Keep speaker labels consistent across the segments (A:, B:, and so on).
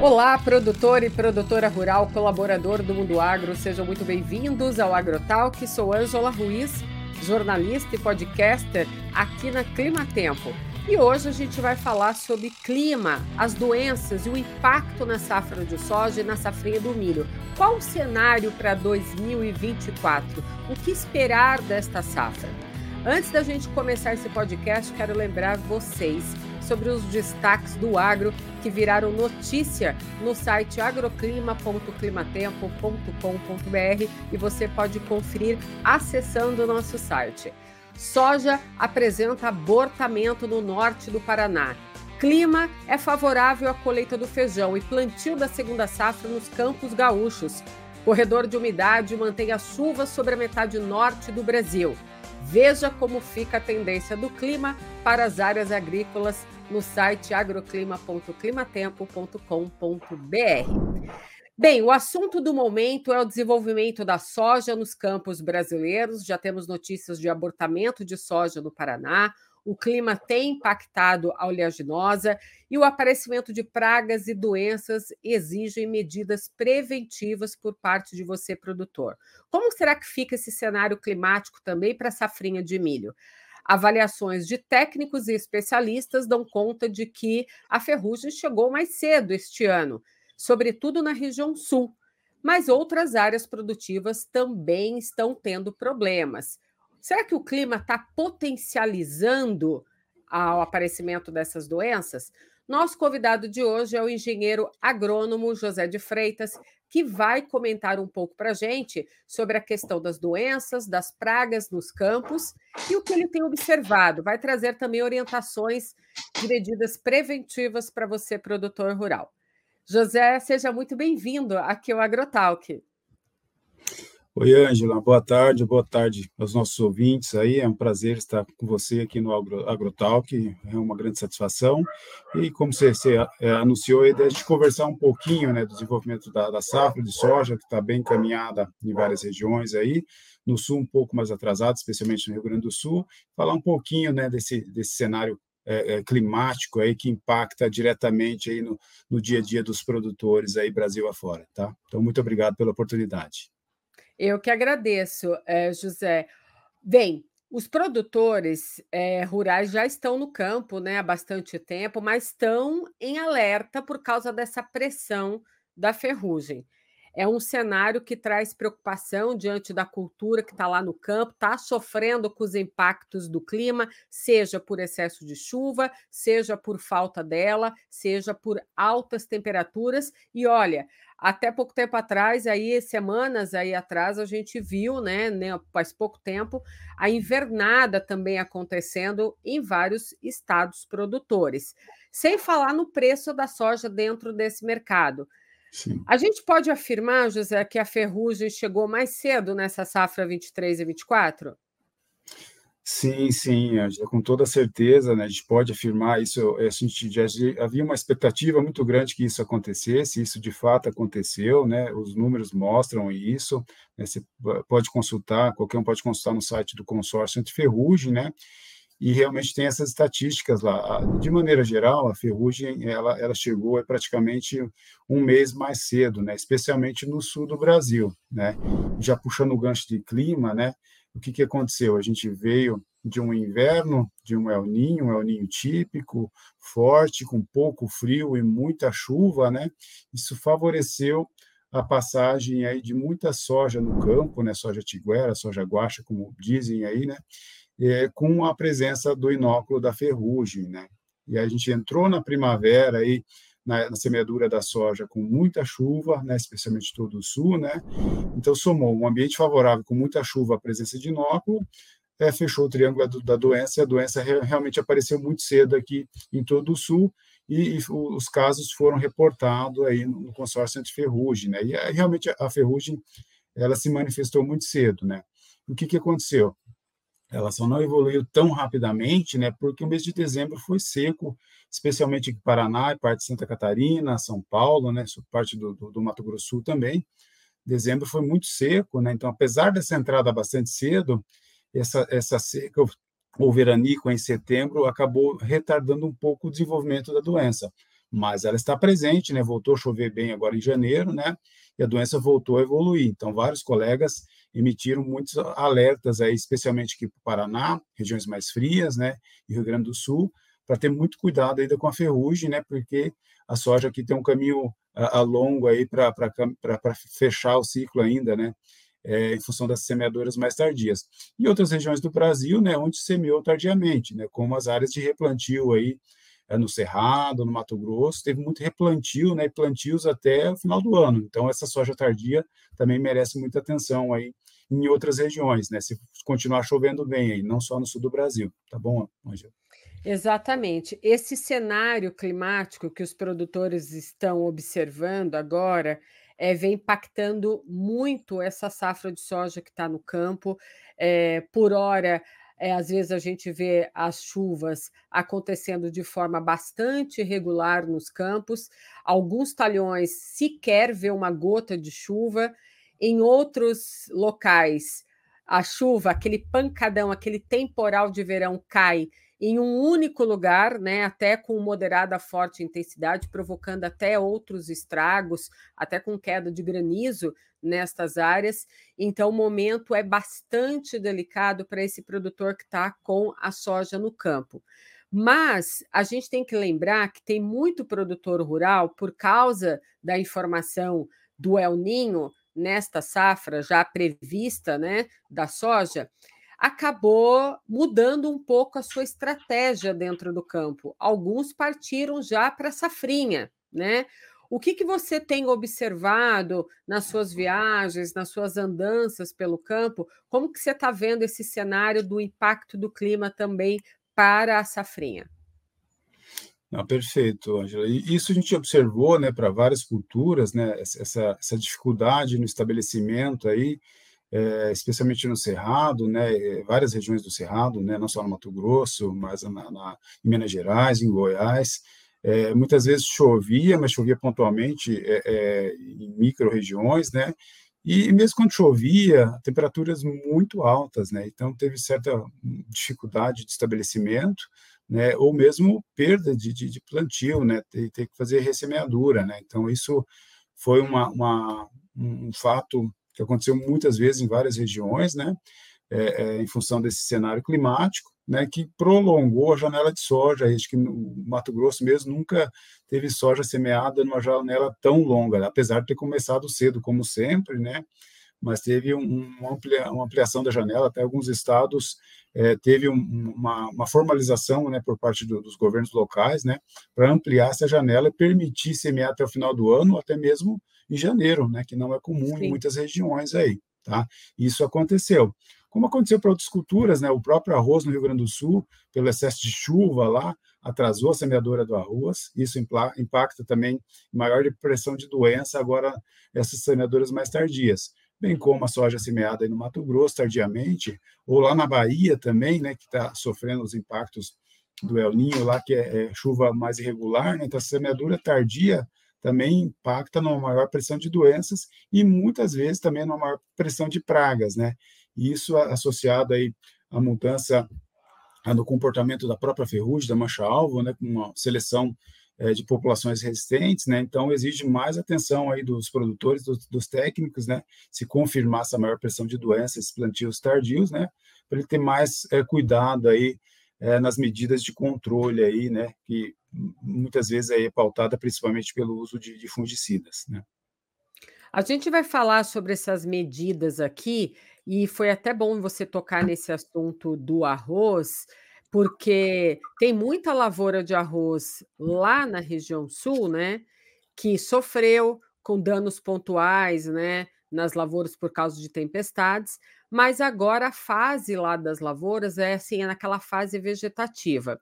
A: Olá, produtor e produtora rural, colaborador do Mundo Agro, sejam muito bem-vindos ao AgroTalk. Sou Ângela Ruiz, jornalista e podcaster aqui na Clima Tempo. E hoje a gente vai falar sobre clima, as doenças e o impacto na safra de soja e na safrinha do milho. Qual o cenário para 2024? O que esperar desta safra? Antes da gente começar esse podcast, quero lembrar vocês sobre os destaques do agro que viraram notícia no site agroclima.climatempo.com.br e você pode conferir acessando o nosso site. Soja apresenta abortamento no norte do Paraná. Clima é favorável à colheita do feijão e plantio da segunda safra nos campos gaúchos. Corredor de umidade mantém as chuvas sobre a metade norte do Brasil. Veja como fica a tendência do clima para as áreas agrícolas no site agroclima.climatempo.com.br. Bem, o assunto do momento é o desenvolvimento da soja nos campos brasileiros. Já temos notícias de abortamento de soja no Paraná. O clima tem impactado a oleaginosa e o aparecimento de pragas e doenças exigem medidas preventivas por parte de você, produtor. Como será que fica esse cenário climático também para a safrinha de milho? Avaliações de técnicos e especialistas dão conta de que a ferrugem chegou mais cedo este ano sobretudo na região sul, mas outras áreas produtivas também estão tendo problemas. Será que o clima está potencializando o aparecimento dessas doenças? Nosso convidado de hoje é o engenheiro agrônomo José de Freitas, que vai comentar um pouco para a gente sobre a questão das doenças, das pragas nos campos e o que ele tem observado. Vai trazer também orientações de medidas preventivas para você, produtor rural. José, seja muito bem-vindo aqui ao AgroTalk.
B: Oi, Ângela, boa tarde, boa tarde aos nossos ouvintes aí, é um prazer estar com você aqui no Agro, AgroTalk, é uma grande satisfação, e como você, você é, anunciou, a gente conversar um pouquinho, né, do desenvolvimento da, da safra de soja, que está bem encaminhada em várias regiões aí, no sul um pouco mais atrasado, especialmente no Rio Grande do Sul, falar um pouquinho, né, desse, desse cenário é, é, climático aí que impacta diretamente aí no, no dia a dia dos produtores aí Brasil afora, tá? Então, muito obrigado pela oportunidade.
A: Eu que agradeço, é, José. Bem, os produtores é, rurais já estão no campo né, há bastante tempo, mas estão em alerta por causa dessa pressão da ferrugem. É um cenário que traz preocupação diante da cultura que está lá no campo, está sofrendo com os impactos do clima, seja por excesso de chuva, seja por falta dela, seja por altas temperaturas. E olha, até pouco tempo atrás, aí semanas aí atrás, a gente viu, né, né, faz pouco tempo, a invernada também acontecendo em vários estados produtores. Sem falar no preço da soja dentro desse mercado. Sim. A gente pode afirmar, José, que a ferrugem chegou mais cedo nessa safra 23 e 24?
B: Sim, sim, com toda certeza, né, a gente pode afirmar isso. A gente já havia uma expectativa muito grande que isso acontecesse, isso de fato aconteceu, né? Os números mostram isso. Né, você pode consultar, qualquer um pode consultar no site do consórcio anti-ferrugem, né? e realmente tem essas estatísticas lá. De maneira geral, a ferrugem ela, ela chegou praticamente um mês mais cedo, né? especialmente no sul do Brasil. Né? Já puxando o gancho de clima, né? O que, que aconteceu? A gente veio de um inverno, de um El Ninho, um El Ninho típico, forte, com pouco frio e muita chuva, né? Isso favoreceu a passagem aí de muita soja no campo, né? Soja tiguera, soja guacha, como dizem aí, né? é, com a presença do inóculo da ferrugem, né? E a gente entrou na primavera aí na, na, semeadura da soja com muita chuva, né, especialmente todo o sul, né? Então somou um ambiente favorável com muita chuva, a presença de inóculo, é, fechou o triângulo da doença, e a doença re, realmente apareceu muito cedo aqui em todo o sul, e, e os casos foram reportados aí no, consórcio anti-ferrugem, né? E realmente a ferrugem ela se manifestou muito cedo, né? O que, que aconteceu? Ela só não evoluiu tão rapidamente, né, porque o mês de dezembro foi seco, especialmente em Paraná parte de Santa Catarina, São Paulo, né, parte do, do, do Mato Grosso Sul também. Dezembro foi muito seco, né, então apesar dessa entrada bastante cedo, essa, essa seca ou veranico em setembro acabou retardando um pouco o desenvolvimento da doença. mas ela está presente, né? Voltou a chover bem agora em janeiro, né? E a doença voltou a evoluir. Então, vários colegas emitiram muitos alertas aí, especialmente aqui para o Paraná, regiões mais frias, né? E Rio Grande do Sul, para ter muito cuidado ainda com a ferrugem, né? Porque a soja aqui tem um caminho a, a longo aí para fechar o ciclo ainda, né? É, em função das semeadoras mais tardias. E outras regiões do Brasil, né, onde semeou tardiamente, né, como as áreas de replantio aí no Cerrado, no Mato Grosso, teve muito replantio, né, plantios até o final do ano. Então, essa soja tardia também merece muita atenção aí em outras regiões, né, se continuar chovendo bem aí, não só no sul do Brasil. Tá bom, Angela?
A: Exatamente. Esse cenário climático que os produtores estão observando agora é, vem impactando muito essa safra de soja que está no campo. É, por hora, é, às vezes a gente vê as chuvas acontecendo de forma bastante irregular nos campos, alguns talhões sequer vê uma gota de chuva, em outros locais a chuva, aquele pancadão, aquele temporal de verão cai em um único lugar, né, até com moderada forte intensidade, provocando até outros estragos, até com queda de granizo nestas áreas. Então, o momento é bastante delicado para esse produtor que está com a soja no campo. Mas a gente tem que lembrar que tem muito produtor rural, por causa da informação do El Ninho nesta safra já prevista né, da soja, acabou mudando um pouco a sua estratégia dentro do campo. Alguns partiram já para a safrinha, né? O que, que você tem observado nas suas viagens, nas suas andanças pelo campo? Como que você está vendo esse cenário do impacto do clima também para a safrinha?
B: Não, perfeito, Angela. E isso a gente observou, né, para várias culturas, né, essa, essa dificuldade no estabelecimento aí, é, especialmente no Cerrado, né, eh, várias regiões do Cerrado, né, não só no Mato Grosso, mas na, na em Minas Gerais, em Goiás, é, muitas vezes chovia, mas chovia pontualmente é, em micro-regiões, né, e mesmo quando chovia, temperaturas muito altas, né, então teve certa dificuldade de estabelecimento, né, ou mesmo perda de, de, de plantio, né, ter, que fazer ressemeadura, né, então isso foi uma, uma um fato que aconteceu muitas vezes em várias regiões, né, é, é, em função desse cenário climático, né, que prolongou a janela de soja. Acho que no Mato Grosso mesmo nunca teve soja semeada numa janela tão longa, apesar de ter começado cedo, como sempre, né, mas teve um, uma ampliação da janela, até alguns estados é, teve um, uma, uma, formalização né, por parte do, dos governos locais né, para ampliar essa janela e permitir semear até o final do ano, até mesmo em janeiro, né, que não é comum Sim. em muitas regiões aí. Tá? Isso aconteceu. Como aconteceu para outras culturas, né, o próprio arroz no Rio Grande do Sul, pelo excesso de chuva lá, atrasou a semeadora do arroz, isso impacta também maior depressão de doença, agora essas semeadoras mais tardias bem como a soja semeada no Mato Grosso tardiamente, ou lá na Bahia também, né, que está sofrendo os impactos do El Ninho lá, que é, é chuva mais irregular, né, então a semeadura tardia também impacta numa maior pressão de doenças e muitas vezes também numa maior pressão de pragas, né, e isso associado aí à mudança no comportamento da própria ferrugem, da mancha-alvo, né, com uma seleção é, de populações resistentes, né? Então exige mais atenção aí dos produtores, dos, dos, técnicos, né? Se confirmar essa maior pressão de doenças, plantios tardios, né? Para ele ter mais é, cuidado aí é, nas medidas de controle aí, né? Que muitas vezes é pautada principalmente pelo uso de, de fungicidas, né?
A: A gente vai falar sobre essas medidas aqui e foi até bom você tocar nesse assunto do arroz porque tem muita lavoura de arroz lá na região sul, né, que sofreu com danos pontuais, né, nas lavouras por causa de tempestades, mas agora a fase lá das lavouras é assim, é naquela fase vegetativa.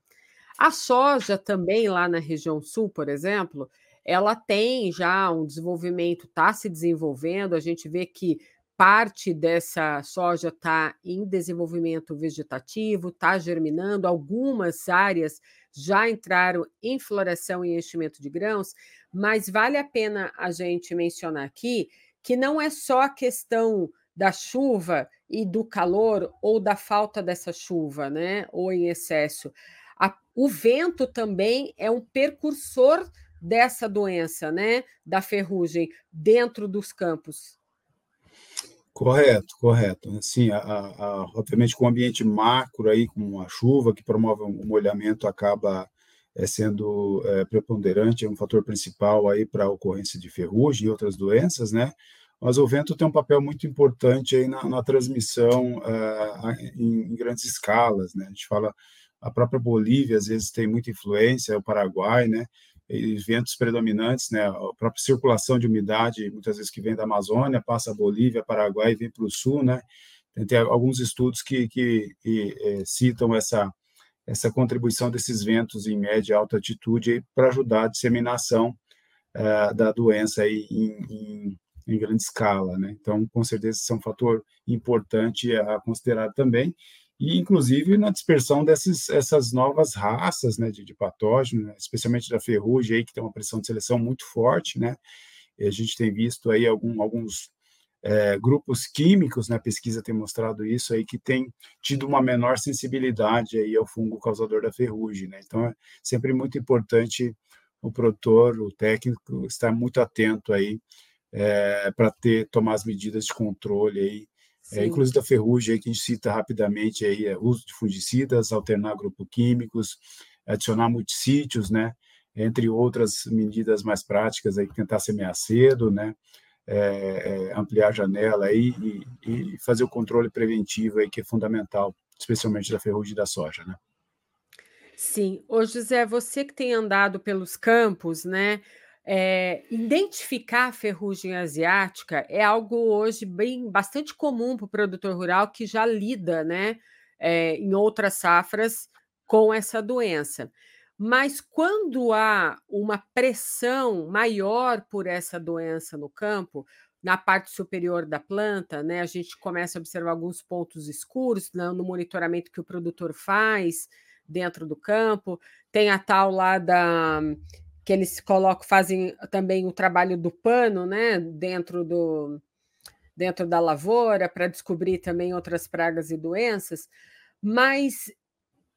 A: A soja também lá na região sul, por exemplo, ela tem já um desenvolvimento, está se desenvolvendo, a gente vê que parte dessa soja está em desenvolvimento vegetativo, está germinando, algumas áreas já entraram em floração e enchimento de grãos, mas vale a pena a gente mencionar aqui que não é só a questão da chuva e do calor ou da falta dessa chuva, né, ou em excesso. A, o vento também é um percursor dessa doença, né, da ferrugem, dentro dos campos?
B: Correto, correto. Sim, a, a, obviamente com o ambiente macro aí, com a chuva que promove o molhamento, acaba é, sendo é, preponderante, é um fator principal aí para a ocorrência de ferrugem e outras doenças, né? Mas o vento tem um papel muito importante aí na, na transmissão uh, em, em, grandes escalas, né? A gente fala a própria Bolívia às vezes tem muita influência, o Paraguai, né? e ventos predominantes, né, a própria circulação de umidade, muitas vezes que vem da Amazônia, passa a Bolívia, Paraguai e vem para o sul, né, tem alguns estudos que, que, que é, citam essa, essa contribuição desses ventos em média e alta altitude para ajudar a disseminação é, da doença aí em, em, em, grande escala, né, então, com certeza, isso é um fator importante a considerar também, e inclusive na dispersão dessas essas novas raças né, de, de patógenos, né, especialmente da ferrugem, aí, que tem uma pressão de seleção muito forte, né? A gente tem visto aí algum, alguns é, grupos químicos, né, a pesquisa tem mostrado isso aí, que tem tido uma menor sensibilidade aí ao fungo causador da ferrugem, né? Então é sempre muito importante o produtor, o técnico, estar muito atento aí é, para ter tomar as medidas de controle aí é, inclusive da ferrugem, aí, que a gente cita rapidamente, aí, é uso de fungicidas, alternar grupos químicos, adicionar multissítios, né, entre outras medidas mais práticas, aí, tentar semear cedo, né, é, é, ampliar a janela aí, e, e, fazer o controle preventivo, aí, que é fundamental, especialmente da ferrugem e da soja. Né.
A: Sim. Ô, José, você que tem andado pelos campos, né, é, identificar a ferrugem asiática é algo hoje bem bastante comum para o produtor rural que já lida né, é, em outras safras com essa doença. Mas quando há uma pressão maior por essa doença no campo, na parte superior da planta, né, a gente começa a observar alguns pontos escuros né, no monitoramento que o produtor faz dentro do campo. Tem a tal lá da que eles colocam, fazem também o trabalho do pano, né, dentro do dentro da lavoura para descobrir também outras pragas e doenças, mas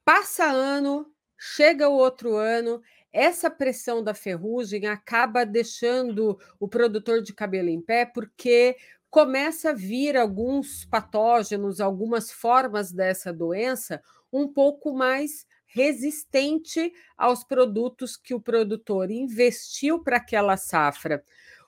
A: passa ano, chega o outro ano, essa pressão da ferrugem acaba deixando o produtor de cabelo em pé, porque começa a vir alguns patógenos, algumas formas dessa doença um pouco mais resistente aos produtos que o produtor investiu para aquela safra.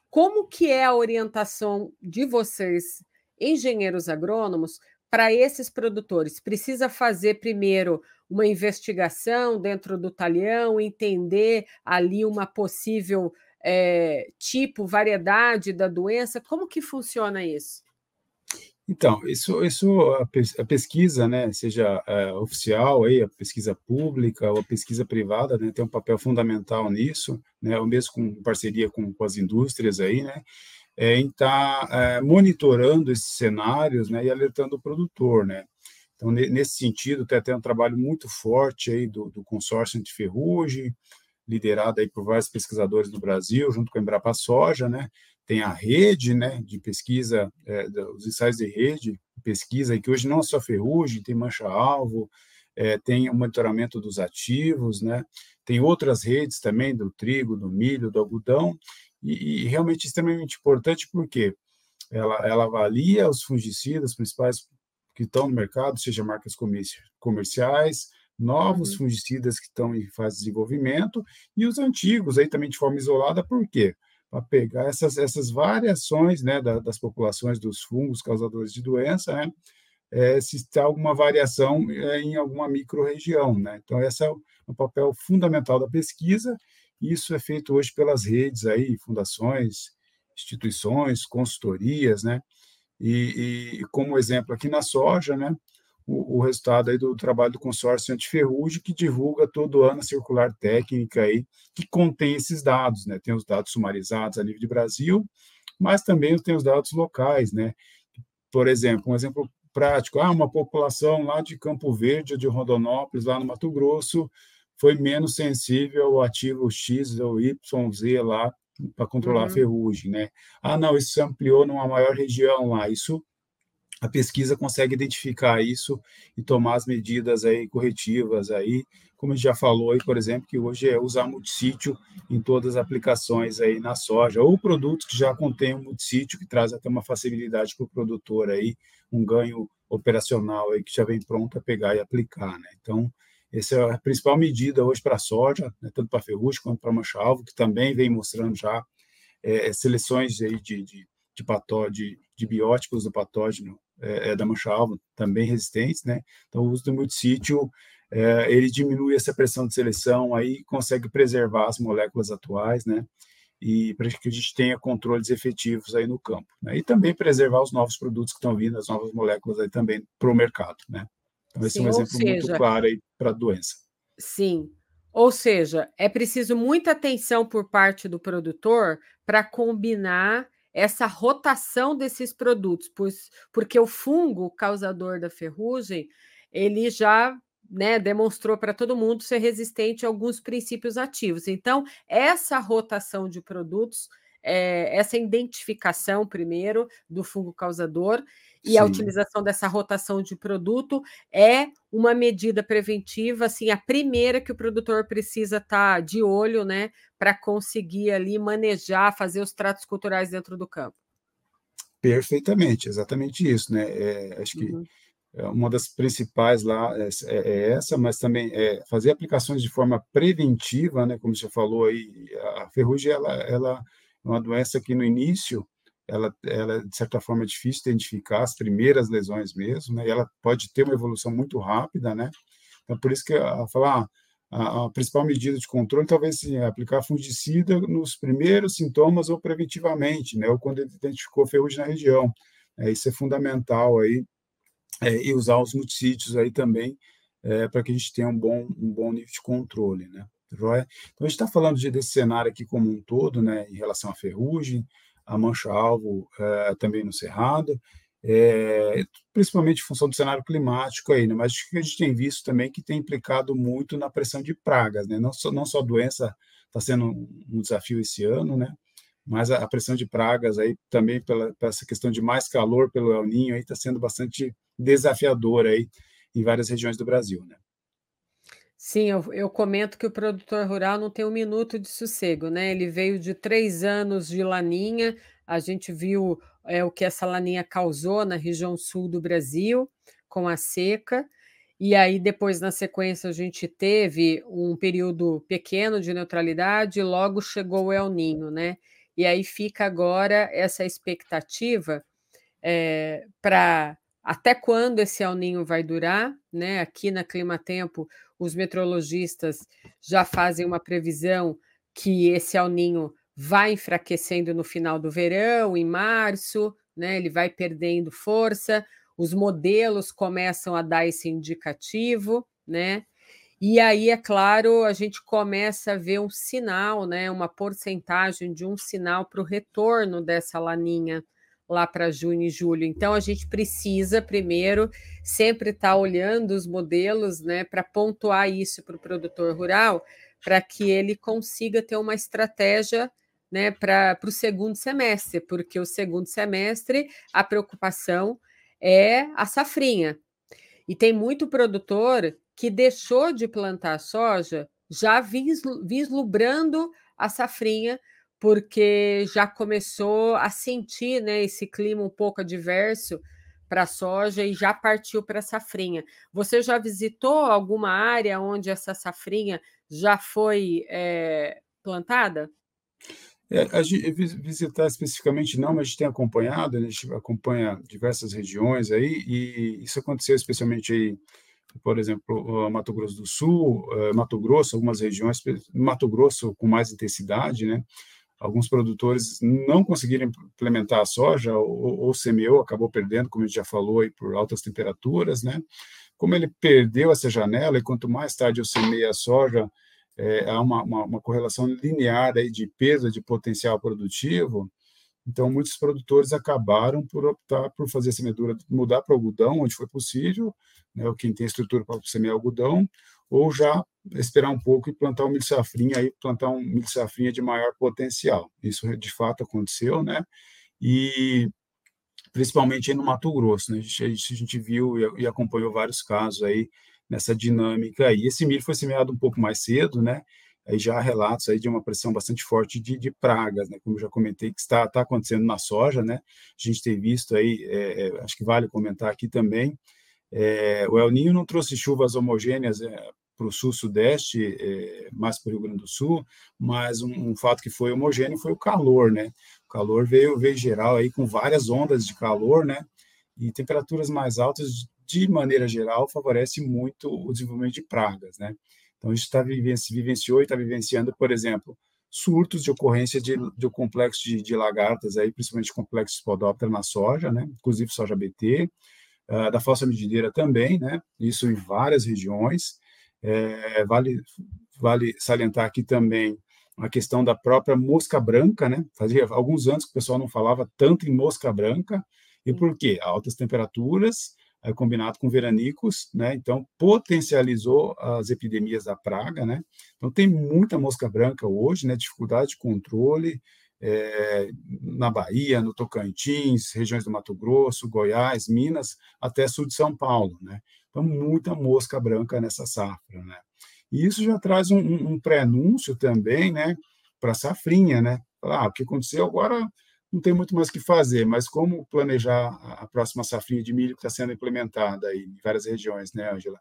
A: Como que é a orientação de vocês, engenheiros agrônomos, para esses produtores? Precisa fazer primeiro uma investigação dentro do talhão, entender ali uma possível é, tipo, variedade da doença? Como que funciona isso?
B: Então, isso, isso a, pesquisa, né, seja é, oficial, aí, a pesquisa pública ou a pesquisa privada, né, tem um papel fundamental nisso, né, ou mesmo com parceria com, com as indústrias aí, né, é, em estar tá, é, monitorando esses cenários, né, e alertando o produtor, né. Então, nesse sentido, tem até um trabalho muito forte aí do, do consórcio de ferrugem, liderado aí por vários pesquisadores do Brasil, junto com a Embrapa Soja, né, tem a rede né, de pesquisa, é, os ensaios de rede, pesquisa, que hoje não é só ferrugem, tem mancha-alvo, é, tem o monitoramento dos ativos, né, tem outras redes também, do trigo, do milho, do algodão, e, e realmente extremamente importante porque ela, ela avalia os fungicidas principais que estão no mercado, seja marcas comerciais, novos uhum. fungicidas que estão em fase de desenvolvimento, e os antigos aí também de forma isolada, por quê? Para pegar essas, essas variações né, da, das populações dos fungos causadores de doença, né, é, se está alguma variação é, em alguma micro-região. Né? Então, esse é o, o, papel fundamental da pesquisa, e isso é feito hoje pelas redes, aí, fundações, instituições, consultorias, né? E, e como exemplo aqui na soja, né? O, o, resultado aí do trabalho do consórcio antiferrugem, que divulga todo ano a circular técnica aí, que contém esses dados, né? Tem os dados sumarizados a nível de Brasil, mas também tem os dados locais, né? Por exemplo, um exemplo prático, ah, uma população lá de Campo Verde ou de Rondonópolis, lá no Mato Grosso, foi menos sensível ao ativo X ou YZ lá para controlar uhum. a ferrugem, né? Ah, não, isso se ampliou numa maior região lá. Isso a pesquisa consegue identificar isso e tomar as medidas aí corretivas aí, como a gente já falou aí, por exemplo, que hoje é usar multissítio em todas as aplicações aí na soja, ou produtos que já contêm um multissítio, que traz até uma facilidade para o produtor aí, um ganho operacional aí que já vem pronto a pegar e aplicar, né? Então, essa é a principal medida hoje para a soja, né, tanto para a ferrugem quanto para a mancha-alvo, que também vem mostrando já é, seleções aí de, de, de, pató, de, de biótipos do patógeno é, é da mancha-alvo, também resistentes, né? Então, o uso do multissítio é, ele diminui essa pressão de seleção, aí consegue preservar as moléculas atuais, né? E para que a gente tenha controles efetivos aí no campo, né? E também preservar os novos produtos que estão vindo, as novas moléculas aí também para o mercado, né? Então, esse Sim, é um exemplo seja, muito claro aí para a doença.
A: Sim. Ou seja, é preciso muita atenção por parte do produtor para combinar essa rotação desses produtos, pois, porque o fungo causador da ferrugem ele já né, demonstrou para todo mundo ser resistente a alguns princípios ativos. Então, essa rotação de produtos, é, essa identificação, primeiro, do fungo causador e Sim. a utilização dessa rotação de produto é uma medida preventiva, assim, a primeira que o produtor precisa estar tá de olho, né, para conseguir ali manejar, fazer os tratos culturais dentro do campo.
B: Perfeitamente, exatamente isso, né? É, acho que uhum. É, uma das principais lá é, é, é, essa, mas também é fazer aplicações de forma preventiva, né? Como você falou aí, a ferrugem ela, ela uma doença que no início ela, ela de certa forma é difícil de identificar as primeiras lesões mesmo, né? E ela pode ter uma evolução muito rápida, né? Então por isso que a falar a, principal medida de controle talvez é aplicar fungicida nos primeiros sintomas ou preventivamente, né? Ou quando ele identificou ferrugem na região. É, isso é fundamental aí é, e usar os multissítios aí também é, para que a gente tenha um bom, um bom nível de controle, né? Então, a gente está falando de, desse cenário aqui como um todo, né, em relação à ferrugem, a mancha-alvo é, também no cerrado, é, principalmente em função do cenário climático aí, né, mas a gente tem visto também que tem implicado muito na pressão de pragas, né, não só, não só a doença está sendo um desafio esse ano, né, mas a, pressão de pragas aí também pela, pela essa questão de mais calor pelo El Ninho aí está sendo bastante desafiadora aí em várias regiões do Brasil, né?
A: Sim, eu, eu, comento que o produtor rural não tem um minuto de sossego, né? Ele veio de três anos de laninha, a gente viu é, o que essa laninha causou na região sul do Brasil, com a seca, e aí depois, na sequência, a gente teve um período pequeno de neutralidade, e logo chegou o El Ninho, né? E aí fica agora essa expectativa é, para até quando esse El Ninho vai durar, né? Aqui na Clima Tempo, os meteorologistas já fazem uma previsão que esse El Ninho vai enfraquecendo no final do verão, em março, né? Ele vai perdendo força, os modelos começam a dar esse indicativo, né? E aí, é claro, a gente começa a ver um sinal, né? Uma porcentagem de um sinal para o retorno dessa laninha lá para junho e julho. Então, a gente precisa, primeiro, sempre estar tá olhando os modelos né, para pontuar isso para o produtor rural, para que ele consiga ter uma estratégia né, para o segundo semestre, porque o segundo semestre a preocupação é a safrinha. E tem muito produtor que deixou de plantar soja já vislumbrando a safrinha porque já começou a sentir né, esse clima um pouco adverso para a soja e já partiu para a safrinha. Você já visitou alguma área onde essa safrinha já foi é, plantada?
B: É, gente, visitar especificamente não, mas a gente tem acompanhado, a gente acompanha diversas regiões aí, e isso aconteceu especialmente aí, por exemplo, Mato Grosso do Sul, eh, Mato Grosso, algumas regiões, Mato Grosso com mais intensidade, né? Alguns produtores não conseguiram implementar a soja ou, ou semeou, acabou perdendo, como a gente já falou, aí, por altas temperaturas, né? Como ele perdeu essa janela, e quanto mais tarde eu semeio a soja, é, há uma, uma, uma, correlação linear aí de perda de potencial produtivo, então muitos produtores acabaram por optar por fazer a semeadura, mudar para algodão, onde foi possível, né, quem tem estrutura para semear algodão, ou já esperar um pouco e plantar um milho safrinha aí plantar um milho safrinha de maior potencial. Isso de fato aconteceu, né? E principalmente no Mato Grosso. Né? A, gente, a gente viu e, e acompanhou vários casos aí nessa dinâmica aí. Esse milho foi semeado um pouco mais cedo, né? Aí já há relatos aí de uma pressão bastante forte de, de pragas, né? Como já comentei, que está, está acontecendo na soja, né? A gente tem visto aí, é, é, acho que vale comentar aqui também, é, o El Ninho não trouxe chuvas homogêneas é, para o sul-sudeste, é, mais para o Rio Grande do Sul, mas um, um, fato que foi homogêneo foi o calor, né? O calor veio, veio geral aí com várias ondas de calor, né? E temperaturas mais altas, de maneira geral, favorece muito o desenvolvimento de pragas, né? Então, a gente está vivenci, vivenciou e está vivenciando, por exemplo, surtos de ocorrência de, de complexo de, de, lagartas, aí, principalmente complexo spodóptera na soja, né? inclusive soja BT, uh, ah, da falsa medideira também, né? isso em várias regiões. É, vale, vale salientar aqui também a questão da própria mosca branca, né? Fazia alguns anos que o pessoal não falava tanto em mosca branca, e por quê? Altas temperaturas, é, combinado com veranicos, né? Então potencializou as epidemias da praga, né? Então tem muita mosca branca hoje, né? Dificuldade de controle é, na Bahia, no Tocantins, regiões do Mato Grosso, Goiás, Minas, até sul de São Paulo, né? Então muita mosca branca nessa safra, né? E isso já traz um, um pré-anúncio também, né? Para a safrinha, né? Ah, o que aconteceu agora não tem muito mais o que fazer, mas como planejar a próxima safrinha de milho que está sendo implementada aí em várias regiões, né, Angela?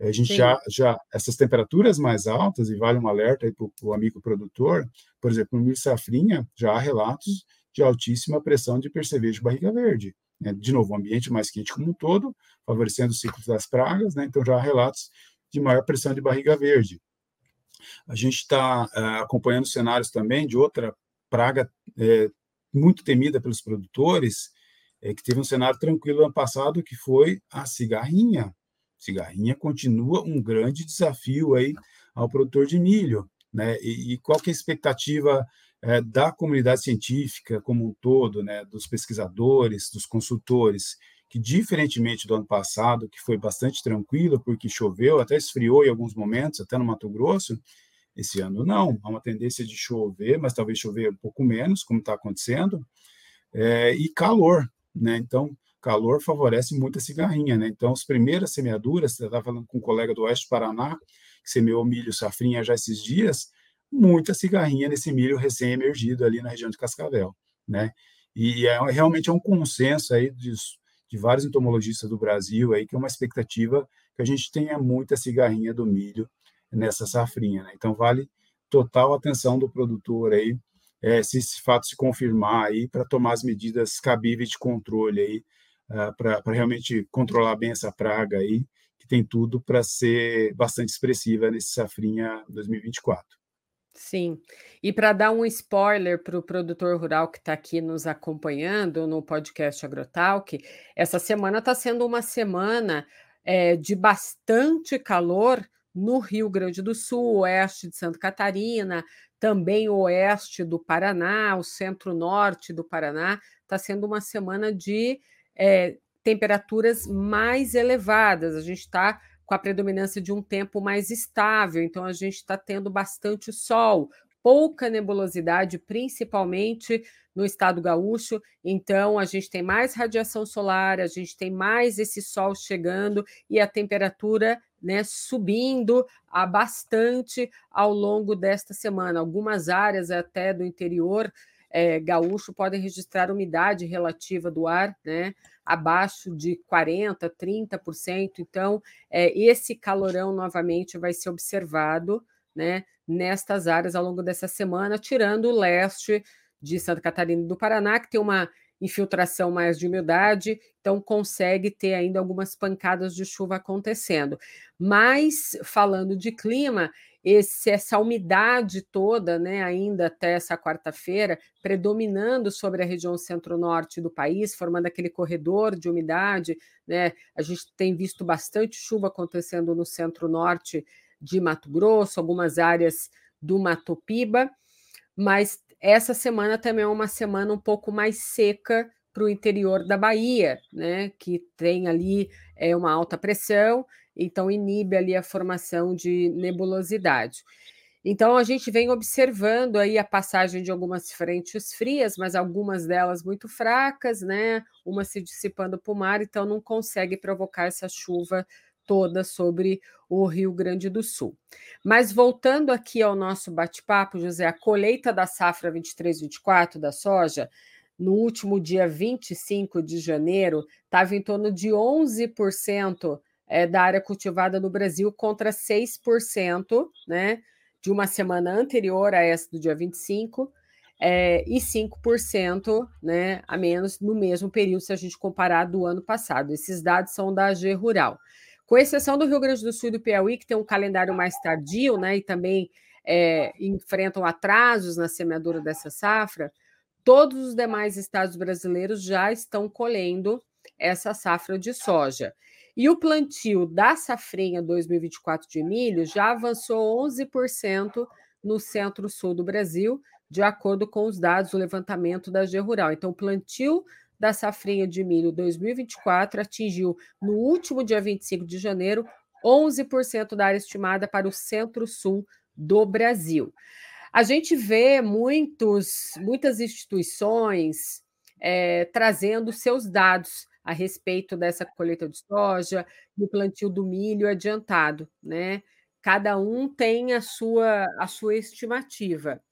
B: A gente já, já, essas temperaturas mais altas, e vale um alerta aí para o amigo produtor, por exemplo, no milho safrinha, já há relatos de altíssima pressão de percevejo barriga verde. Né? De novo, o ambiente mais quente como um todo, favorecendo o ciclo das pragas, né? então já há relatos de maior pressão de barriga verde. A gente está uh, eh, acompanhando cenários também de outra praga eh, muito temida pelos produtores, é, que teve um cenário tranquilo ano passado, que foi a cigarrinha. Cigarrinha continua um grande desafio aí ao produtor de milho. Né? E, e qual que é a expectativa é, da comunidade científica como um todo, né? dos pesquisadores, dos consultores, que diferentemente do ano passado, que foi bastante tranquilo, porque choveu, até esfriou em alguns momentos, até no Mato Grosso, esse ano não, há uma tendência de chover, mas talvez chover um pouco menos, como está acontecendo, é, e calor, né? Então, calor favorece muito a cigarrinha, né? Então, as primeiras semeaduras, você estava falando com um colega do Oeste do Paraná, que semeou milho safrinha já esses dias, muita cigarrinha nesse milho recém-emergido ali na região de Cascavel, né? E é, realmente é um consenso aí de, de vários entomologistas do Brasil aí que é uma expectativa que a gente tenha muita cigarrinha do milho nessa safrinha. Né? Então, vale total atenção do produtor aí, é, se esse fato se confirmar aí, para tomar as medidas cabíveis de controle aí, uh, para realmente controlar bem essa praga aí, que tem tudo para ser bastante expressiva nesse safrinha 2024.
A: Sim, e para dar um spoiler para o produtor rural que está aqui nos acompanhando no podcast Agrotalk, essa semana está sendo uma semana é, de bastante calor no Rio Grande do Sul, oeste de Santa Catarina, também oeste do Paraná, o centro-norte do Paraná, está sendo uma semana de é, temperaturas mais elevadas. A gente está com a predominância de um tempo mais estável, então a gente está tendo bastante sol, pouca nebulosidade, principalmente no estado gaúcho. Então, a gente tem mais radiação solar, a gente tem mais esse sol chegando e a temperatura né, subindo a bastante ao longo desta semana. Algumas áreas até do interior é, gaúcho podem registrar umidade relativa do ar, né, abaixo de 40%, 30%. Então, é, esse calorão novamente vai ser observado né, nestas áreas ao longo dessa semana, tirando o leste de Santa Catarina do Paraná, que tem uma infiltração mais de umidade, então consegue ter ainda algumas pancadas de chuva acontecendo. Mas falando de clima, esse, essa umidade toda, né, ainda até essa quarta-feira, predominando sobre a região centro-norte do país, formando aquele corredor de umidade, né? A gente tem visto bastante chuva acontecendo no centro-norte de Mato Grosso, algumas áreas do Mato Piba, mas essa semana também é uma semana um pouco mais seca para o interior da Bahia, né, que tem ali é, uma alta pressão, então inibe ali a formação de nebulosidade. Então a gente vem observando aí a passagem de algumas frentes frias, mas algumas delas muito fracas, né? Uma se dissipando para o mar, então não consegue provocar essa chuva toda sobre o Rio Grande do Sul. Mas voltando aqui ao nosso bate-papo, José, a colheita da safra 23-24 da soja, no último dia 25 de janeiro, estava em torno de 11% é, da área cultivada no Brasil contra 6%, né? De uma semana anterior a essa do dia 25, é, e 5% né, a menos no mesmo período, se a gente comparar do ano passado. Esses dados são da AG Rural. Com exceção do Rio Grande do Sul e do Piauí, que tem um calendário mais tardio, né, e também é, enfrentam atrasos na semeadura dessa safra, todos os demais estados brasileiros já estão colhendo essa safra de soja. E o plantio da safrinha 2024 de milho já avançou 11% no centro-sul do Brasil, de acordo com os dados do levantamento da G Rural. Então, o plantio da safrinha de milho 2024 atingiu, no último dia 25 de janeiro, 11% da área estimada para o centro-sul do Brasil. A gente vê muitos, muitas instituições é, trazendo seus dados a respeito dessa colheita de soja e o plantio do milho adiantado, né? Cada um tem a sua, a sua estimativa.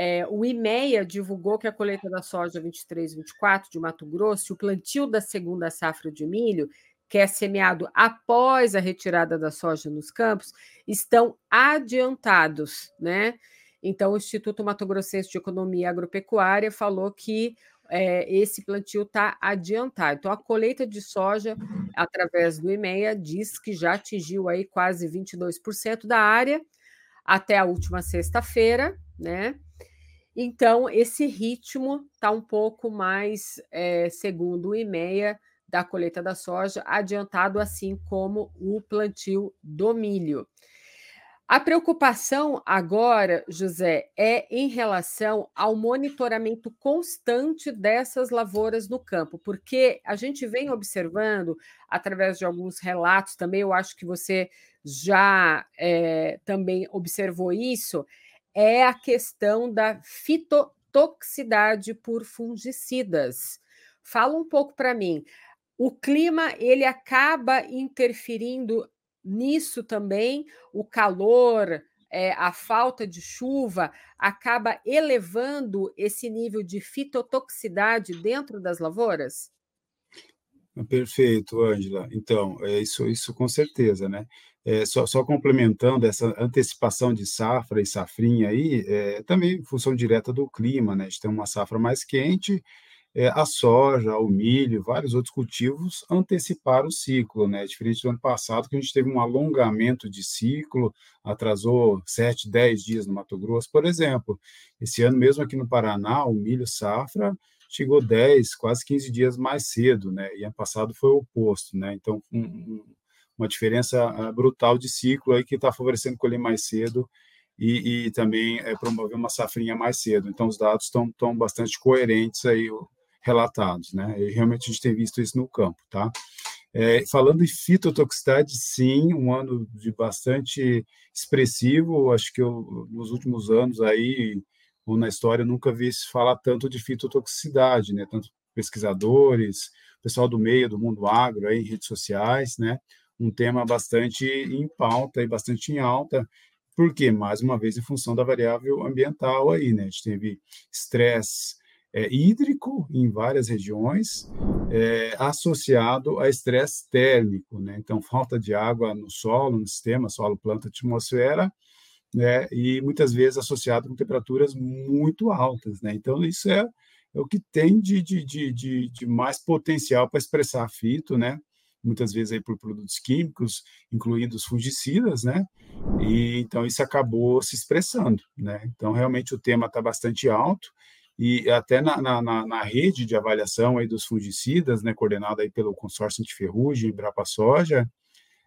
A: É, o IMEA divulgou que a colheita da soja 23-24 de Mato Grosso, o plantio da segunda safra de milho, que é semeado após a retirada da soja nos campos, estão adiantados, né? Então, o Instituto Mato Grossense de Economia Agropecuária falou que é, esse plantio está adiantado. Então, a colheita de soja, através do IMEA, diz que já atingiu aí quase 22% da área até a última sexta-feira, né? Então, esse ritmo está um pouco mais, é, segundo o IMEA, da colheita da soja, adiantado, assim como o plantio do milho. A preocupação agora, José, é em relação ao monitoramento constante dessas lavouras no campo, porque a gente vem observando, através de alguns relatos também, eu acho que você já é, também observou isso, é a questão da fitotoxicidade por fungicidas. Fala um pouco para mim. O clima ele acaba interferindo nisso também. O calor, é, a falta de chuva acaba elevando esse nível de fitotoxicidade dentro das lavouras?
B: Perfeito, Ângela. Então, é isso, isso com certeza, né? É, só, só, complementando essa antecipação de safra e safrinha aí, é, também função direta do clima, né? A gente tem uma safra mais quente, é, a soja, o milho, vários outros cultivos anteciparam o ciclo, né? Diferente do ano passado, que a gente teve um alongamento de ciclo, atrasou 7, 10 dias no Mato Grosso, por exemplo. Esse ano mesmo aqui no Paraná, o milho safra chegou 10, quase 15 dias mais cedo, né? E ano passado foi o oposto, né? Então, um, uma diferença ah, brutal de ciclo aí que está favorecendo colher mais cedo e, e também é, promover uma safrinha mais cedo. Então, os dados estão bastante coerentes aí relatados, né? E realmente a gente tem visto isso no campo, tá? É, falando em fitotoxicidade, sim, um ano de bastante expressivo. Acho que eu, nos últimos anos aí, ou na história, nunca vi se falar tanto de fitotoxicidade, né? Tanto pesquisadores, pessoal do meio, do mundo agro, aí, em redes sociais, né? Um tema bastante em pauta e bastante em alta, porque, mais uma vez, em função da variável ambiental aí, né? A gente teve estresse é, hídrico em várias regiões, é, associado a estresse térmico, né? Então, falta de água no solo, no sistema, solo, planta, atmosfera, né? E muitas vezes associado com temperaturas muito altas, né? Então, isso é, é o que tem de, de, de, de mais potencial para expressar fito, né? Muitas vezes aí por produtos químicos, incluindo os fungicidas, né? E então isso acabou se expressando, né? Então realmente o tema está bastante alto e até na, na, na, rede de avaliação aí dos fungicidas, né, coordenada aí pelo consórcio de ferrugem, Brapa Soja,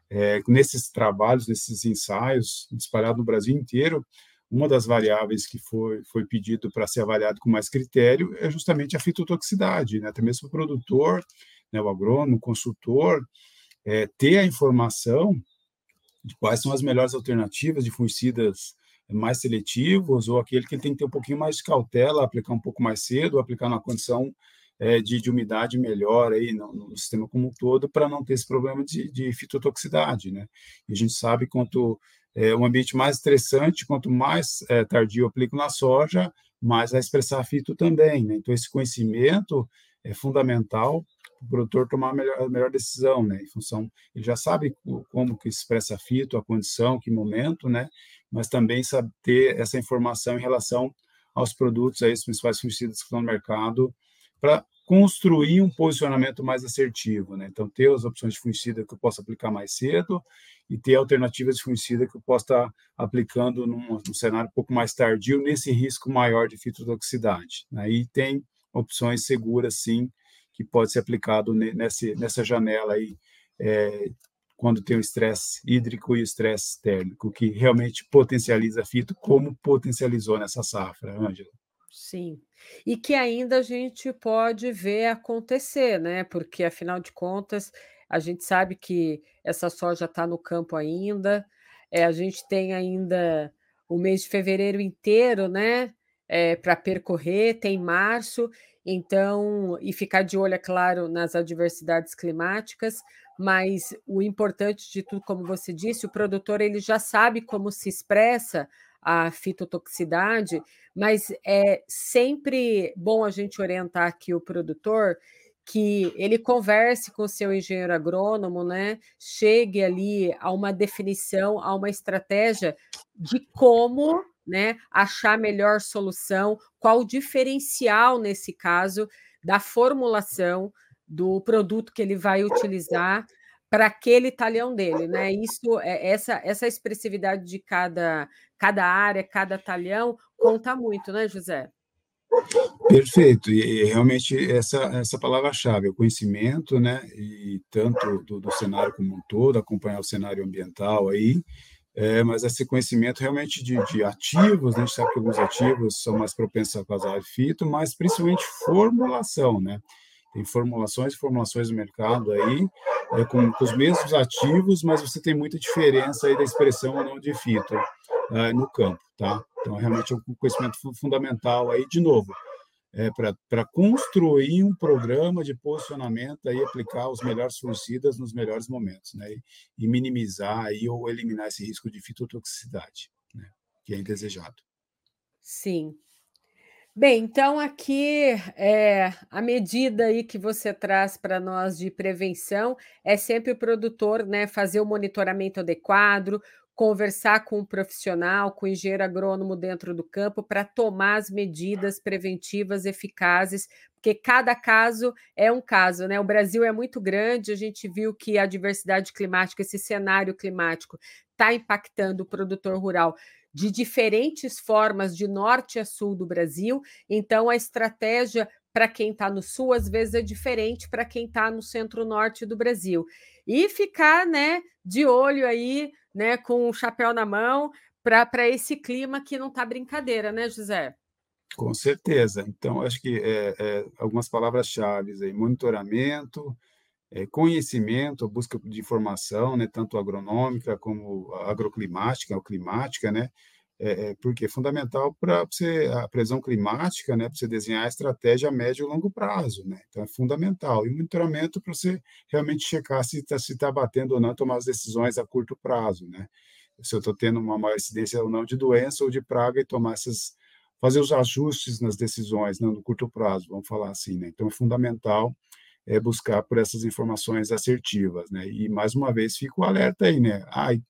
B: é, nesses trabalhos, nesses ensaios espalhados no Brasil inteiro, uma das variáveis que foi, foi pedido para ser avaliado com mais critério é justamente a fitotoxicidade, né? até mesmo o produtor né, o agrônomo, o consultor, é, ter a informação de quais são as melhores alternativas de fungicidas mais seletivos, ou aquele que ele tem que ter um pouquinho mais de cautela, aplicar um pouco mais cedo, aplicar numa condição é, de, de, umidade melhor aí no, no, sistema como um todo, para não ter esse problema de, de fitotoxicidade, né? E a gente sabe quanto é, um ambiente mais estressante, quanto mais é, tardio eu aplico na soja, mais vai expressar fito também, né? Então, esse conhecimento é fundamental o produtor tomar a melhor, a melhor decisão, né? Em função, ele já sabe como que expressa fito, a condição, que momento, né? Mas também sabe ter essa informação em relação aos produtos aí, os principais fungicidas que estão no mercado, para construir um posicionamento mais assertivo, né? Então, ter as opções de fungicida que eu possa aplicar mais cedo e ter alternativas de fungicida que eu possa estar aplicando num, num cenário um pouco mais tardio, nesse risco maior de fitotoxicidade. Aí tem opções seguras, sim, que pode ser aplicado nessa, nessa janela aí, é, quando tem o estresse hídrico e o estresse térmico, que realmente potencializa a fito, como potencializou nessa safra, Ângela.
A: Sim, e que ainda a gente pode ver acontecer, né? Porque, afinal de contas, a gente sabe que essa soja está no campo ainda, é, a gente tem ainda o mês de fevereiro inteiro, né? É, para percorrer, tem março, então, e ficar de olho, é claro, nas adversidades climáticas, mas o importante de tudo, como você disse, o produtor ele já sabe como se expressa a fitotoxicidade, mas é sempre bom a gente orientar aqui o produtor que ele converse com seu engenheiro agrônomo, né? Chegue ali a uma definição, a uma estratégia de como né, achar a melhor solução, qual o diferencial nesse caso da formulação do produto que ele vai utilizar para aquele talhão dele, né? Isso é essa essa expressividade de cada cada área, cada talhão conta muito, né, José?
B: Perfeito, e, realmente essa essa palavra-chave, o conhecimento, né, e tanto do, do, cenário como um todo, acompanhar o cenário ambiental aí, é, mas esse conhecimento realmente de, de ativos, né, a gente sabe que alguns ativos são mais propensos a causar fito, mas principalmente formulação, né, tem formulações e formulações no mercado aí, é, com, com, os mesmos ativos, mas você tem muita diferença aí da expressão ou não de fito uh, no campo, tá? Então, realmente é um conhecimento fundamental aí, de novo, é, para construir um programa de posicionamento e aplicar os melhores fungicidas nos melhores momentos, né? E, e minimizar aí, ou eliminar esse risco de fitotoxicidade, né? que é indesejado.
A: Sim. Bem, então aqui é, a medida aí que você traz para nós de prevenção é sempre o produtor né, fazer o monitoramento adequado, conversar com o um profissional, com o engenheiro agrônomo dentro do campo para tomar as medidas preventivas eficazes, porque cada caso é um caso, né? O Brasil é muito grande, a gente viu que a diversidade climática, esse cenário climático, está impactando o produtor rural de diferentes formas, de norte a sul do Brasil. Então, a estratégia para quem está no sul, às vezes, é diferente para quem está no centro-norte do Brasil. E ficar né, de olho aí né, com o chapéu na mão para esse clima que não está brincadeira, né, José?
B: Com certeza. Então, acho que é, é, algumas palavras-chave aí, monitoramento, é, conhecimento, busca de informação, né, tanto agronômica como agroclimática, ou climática, né, é, porque é fundamental para você, a previsão climática, né, para você desenhar a estratégia a médio e longo prazo, né, então é fundamental. E o monitoramento para você realmente checar se está se tá batendo ou não, tomar as decisões a curto prazo, né, se eu estou tendo uma maior incidência ou não de doença ou de praga e tomar essas, fazer os ajustes nas decisões, né, no curto prazo, vamos falar assim, né, então é fundamental é, buscar por essas informações assertivas, né, e mais uma vez fico alerta aí, né, ai,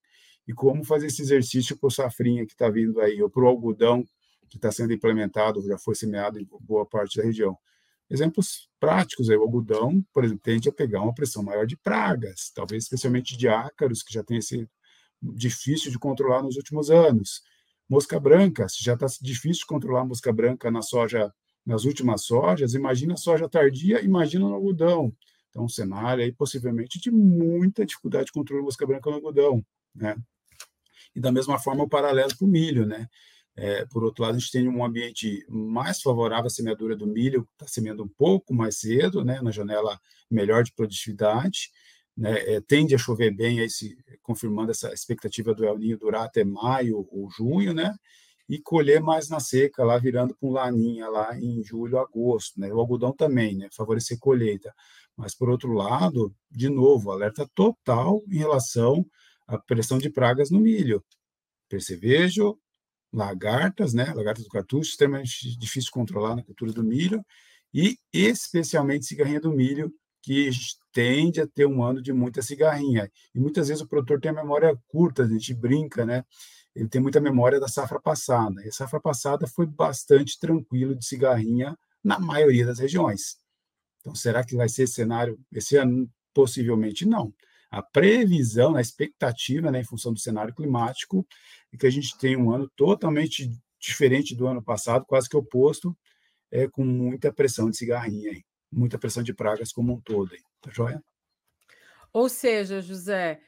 B: e como fazer esse exercício para o safrinha que está vindo aí, ou para o algodão que está sendo implementado, já foi semeado em boa parte da região. Exemplos práticos aí, o algodão, por exemplo, tende a pegar uma pressão maior de pragas, talvez especialmente de ácaros, que já tem esse difícil de controlar nos últimos anos. Mosca branca, se já está difícil de controlar a mosca branca na soja, nas últimas sojas, imagina a soja tardia, imagina no algodão. Então, um cenário aí possivelmente de muita dificuldade de controle mosca branca no algodão, né? E da mesma forma o paralelo para o milho, né? É, por outro lado, a gente tem um ambiente mais favorável à semeadura do milho, está semeando um pouco mais cedo, né, na janela melhor de produtividade, né, é, tende a chover bem, aí se, confirmando essa expectativa do El Ninho durar até maio ou junho, né? E colher mais na seca, lá virando com laninha lá em julho, agosto, né? O algodão também, né? Favorecer colheita. Mas, por outro lado, de novo, alerta total em relação à pressão de pragas no milho. Percevejo, lagartas, né? Lagartas do cartucho, extremamente difícil de controlar na cultura do milho, e especialmente cigarrinha do milho, que tende a ter um ano de muita cigarrinha. E muitas vezes o produtor tem a memória curta, a gente brinca, né? Ele tem muita memória da safra passada. E a safra passada foi bastante tranquilo de cigarrinha na maioria das regiões. Então, será que vai ser esse cenário esse ano? Possivelmente não. A previsão, a expectativa, né, em função do cenário climático, é que a gente tem um ano totalmente diferente do ano passado, quase que oposto, é, com muita pressão de cigarrinha, aí, muita pressão de pragas como um todo. Aí, tá joia?
A: Ou seja, José,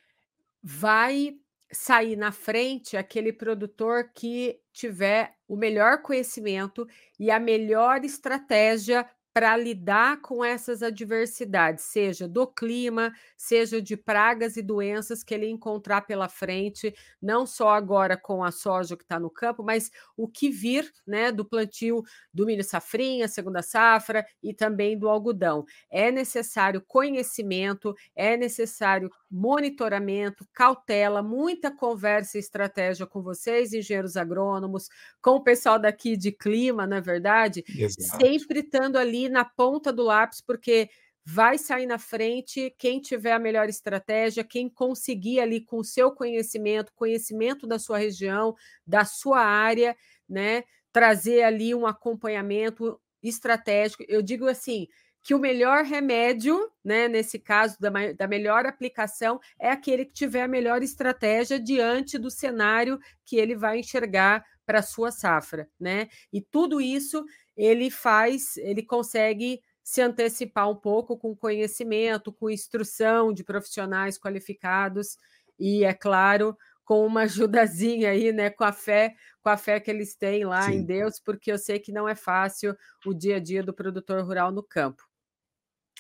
A: vai sair na frente aquele produtor que tiver o melhor conhecimento e a melhor estratégia para lidar com essas adversidades, seja do clima, seja de pragas e doenças que ele encontrar pela frente, não só agora com a soja que está no campo, mas o que vir né, do plantio do milho safrinha, segunda safra e também do algodão. É necessário conhecimento, é necessário monitoramento, cautela, muita conversa e estratégia com vocês, engenheiros agrônomos, com o pessoal daqui de clima, não é verdade? Exato. Sempre estando ali na ponta do lápis, porque vai sair na frente quem tiver a melhor estratégia, quem conseguir ali com o seu conhecimento, conhecimento da sua região, da sua área, né, trazer ali um acompanhamento estratégico. Eu digo assim, que o melhor remédio, né, nesse caso da, da melhor aplicação, é aquele que tiver a melhor estratégia diante do cenário que ele vai enxergar para a sua safra, né? E tudo isso ele faz, ele consegue se antecipar um pouco com conhecimento, com instrução de profissionais qualificados e, é claro, com uma ajudazinha aí, né, com a fé, com a fé que eles têm lá Sim. em Deus, porque eu sei que não é fácil o dia a dia do produtor rural no campo.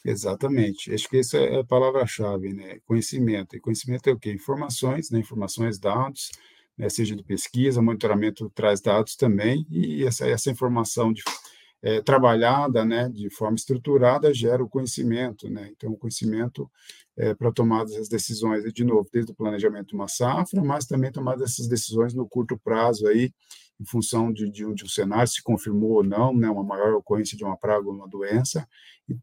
B: Exatamente. Acho que essa é a palavra-chave, né? Conhecimento. E conhecimento é o quê? Informações, né? Informações, dados, né? seja de pesquisa, monitoramento traz dados também, e essa, essa informação de, é, trabalhada, né, de forma estruturada, gera o conhecimento, né? Então, o conhecimento é, para tomar as decisões, de novo, desde o planejamento de uma safra, mas também tomar essas decisões no curto prazo aí, em função de, de, de um cenário, se confirmou ou não, né, uma maior ocorrência de uma praga ou uma doença,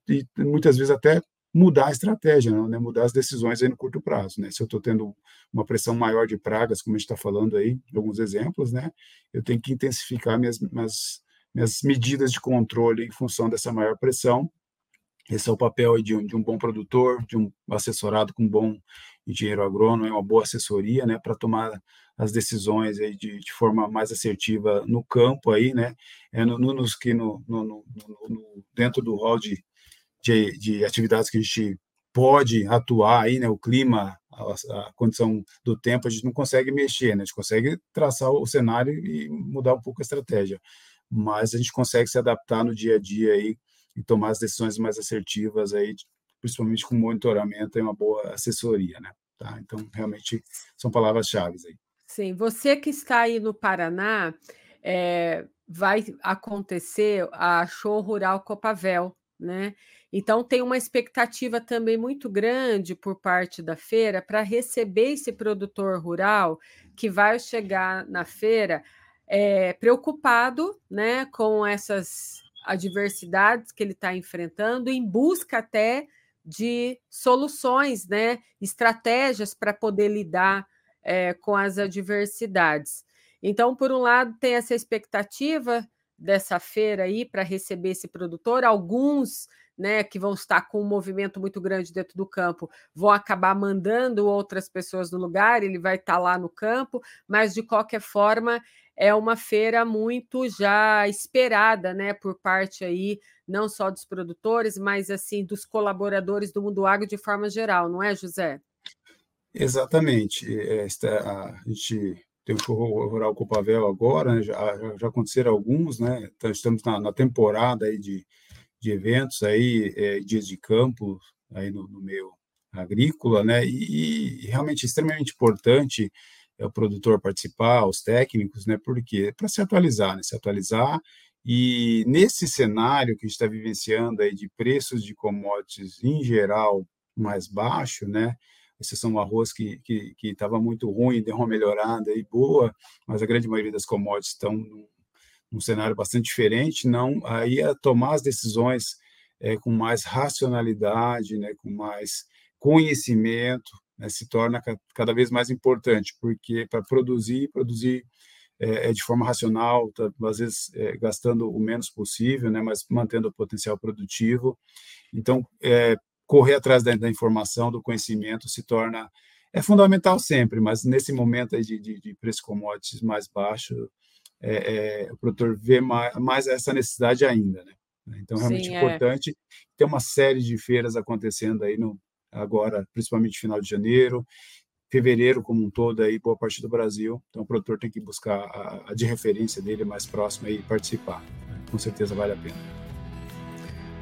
B: e, e muitas vezes até mudar a estratégia, né, mudar as decisões aí no curto prazo. Né? Se eu estou tendo uma pressão maior de pragas, como a gente está falando aí, alguns exemplos, né, eu tenho que intensificar minhas, minhas, minhas medidas de controle em função dessa maior pressão. Esse é o papel de um, de um bom produtor, de um assessorado com um bom engenheiro agrônomo, é uma boa assessoria, né, para tomar as decisões aí de, de, forma mais assertiva no campo aí, né, é no, no, no, no, no, dentro do rol de, de, de, atividades que a gente pode atuar aí, né, o clima, a, a, condição do tempo, a gente não consegue mexer, né, a gente consegue traçar o cenário e mudar um pouco a estratégia, mas a gente consegue se adaptar no dia a dia aí e tomar as decisões mais assertivas aí, principalmente com monitoramento e uma boa assessoria, né? Tá? Então, realmente são palavras-chave aí.
A: Sim, você que está aí no Paraná, é, vai acontecer a Show Rural Copavel, né? Então tem uma expectativa também muito grande por parte da feira para receber esse produtor rural que vai chegar na feira é, preocupado, né, com essas adversidades que ele está enfrentando, em busca até de soluções, né, estratégias para poder lidar é, com as adversidades. Então, por um lado, tem essa expectativa dessa feira aí para receber esse produtor, alguns né, que vão estar com um movimento muito grande dentro do campo, vão acabar mandando outras pessoas no lugar, ele vai estar lá no campo, mas de qualquer forma é uma feira muito já esperada, né, por parte aí não só dos produtores, mas assim dos colaboradores do mundo agro de forma geral, não é, José?
B: Exatamente. Esta, a gente tem o show rural Copavel agora, né, já, já aconteceram alguns, né? Então, estamos na, na temporada aí de, de eventos aí, é, dias de campo aí no, no meio agrícola, né? E, e realmente extremamente importante é o produtor participar, os técnicos, né? Porque para se atualizar, né? Se atualizar e nesse cenário que a gente está vivenciando aí de preços de commodities em geral mais baixo, né? Exceção do arroz que estava muito ruim, deu uma melhorada e boa, mas a grande maioria das commodities estão num, num cenário bastante diferente. Não, aí a tomar as decisões é, com mais racionalidade, né? Com mais conhecimento, né? se torna cada vez mais importante, porque para produzir, produzir é, é, de forma racional, tá, às vezes é, gastando o menos possível, né, mas mantendo o potencial produtivo. Então, é, correr atrás da, da, informação, do conhecimento, se torna é fundamental sempre, mas nesse momento de, de, de preço commodities mais baixo, é, é, o produtor vê mais, mais, essa necessidade ainda, né? Então, realmente Sim, é. importante ter uma série de feiras acontecendo aí no, agora, principalmente final de janeiro, fevereiro como um todo aí, boa parte do Brasil. Então o produtor tem que buscar a, a de referência dele mais próxima e participar. Né? Com certeza vale a pena.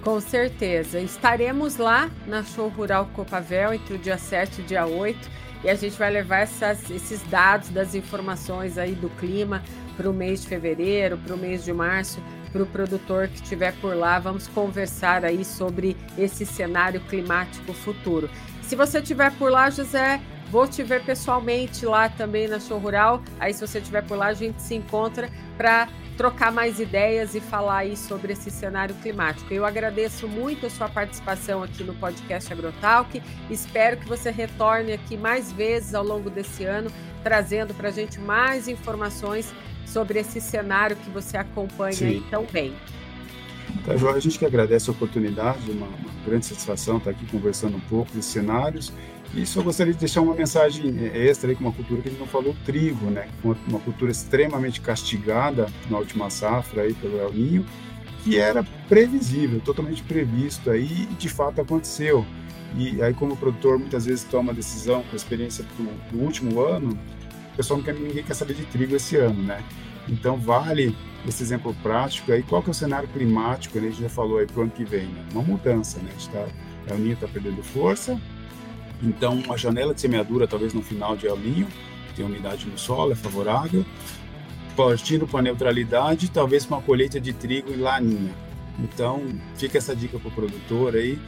A: Com certeza. Estaremos lá na Show Rural Copavel entre o dia 7 e o dia 8 e a gente vai levar essas, esses dados das informações aí do clima para o mês de fevereiro, para o mês de março, para o produtor que estiver por lá. Vamos conversar aí sobre esse cenário climático futuro. Se você estiver por lá, José, Vou te ver pessoalmente lá também na Show Rural. Aí, se você estiver por lá, a gente se encontra para trocar mais ideias e falar aí sobre esse cenário climático. Eu agradeço muito a sua participação aqui no podcast Agrotalk. Espero que você retorne aqui mais vezes ao longo desse ano, trazendo para a gente mais informações sobre esse cenário que você acompanha Sim. aí tão bem.
B: Tá, João, a gente que agradece a oportunidade, uma, uma grande satisfação estar aqui conversando um pouco dos cenários e só gostaria de deixar uma mensagem extra aí com uma cultura que a gente não falou, trigo, né? Uma cultura extremamente castigada na última safra aí pelo El Ninho, que era previsível, totalmente previsto aí e de fato aconteceu. E aí como o produtor muitas vezes toma decisão com a experiência do, do último ano, o pessoal não quer, ninguém quer saber de trigo esse ano, né? Então vale esse exemplo prático aí. Qual que é o cenário climático? Né? A gente já falou aí para o ano que vem, né? Uma mudança, né? A gente tá, El Ninho está perdendo força, então, uma janela de semeadura, talvez no final de alinho, tem umidade no solo, é favorável. Partindo para a neutralidade, talvez uma colheita de trigo em laninha. Então, fica essa dica para o produtor aí.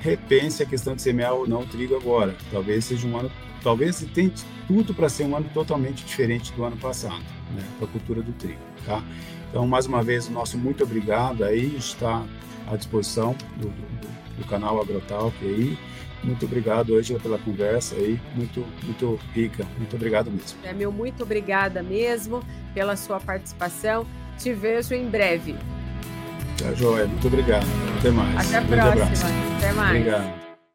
B: Repense a questão de semear ou não trigo agora. Talvez seja um ano, talvez tenha tudo para ser um ano totalmente diferente do ano passado, né, para a cultura do trigo, tá? Então, mais uma vez, o nosso muito obrigado aí, está à disposição do, do, do canal Agrotalk aí. Muito obrigado, Ângela, pela conversa aí, muito, muito rica. Muito obrigado mesmo.
A: É meu muito obrigada mesmo pela sua participação. Te vejo em breve.
B: Tá, Joia. Muito obrigado. Até mais.
A: Até a próxima. Até mais.
B: Obrigado.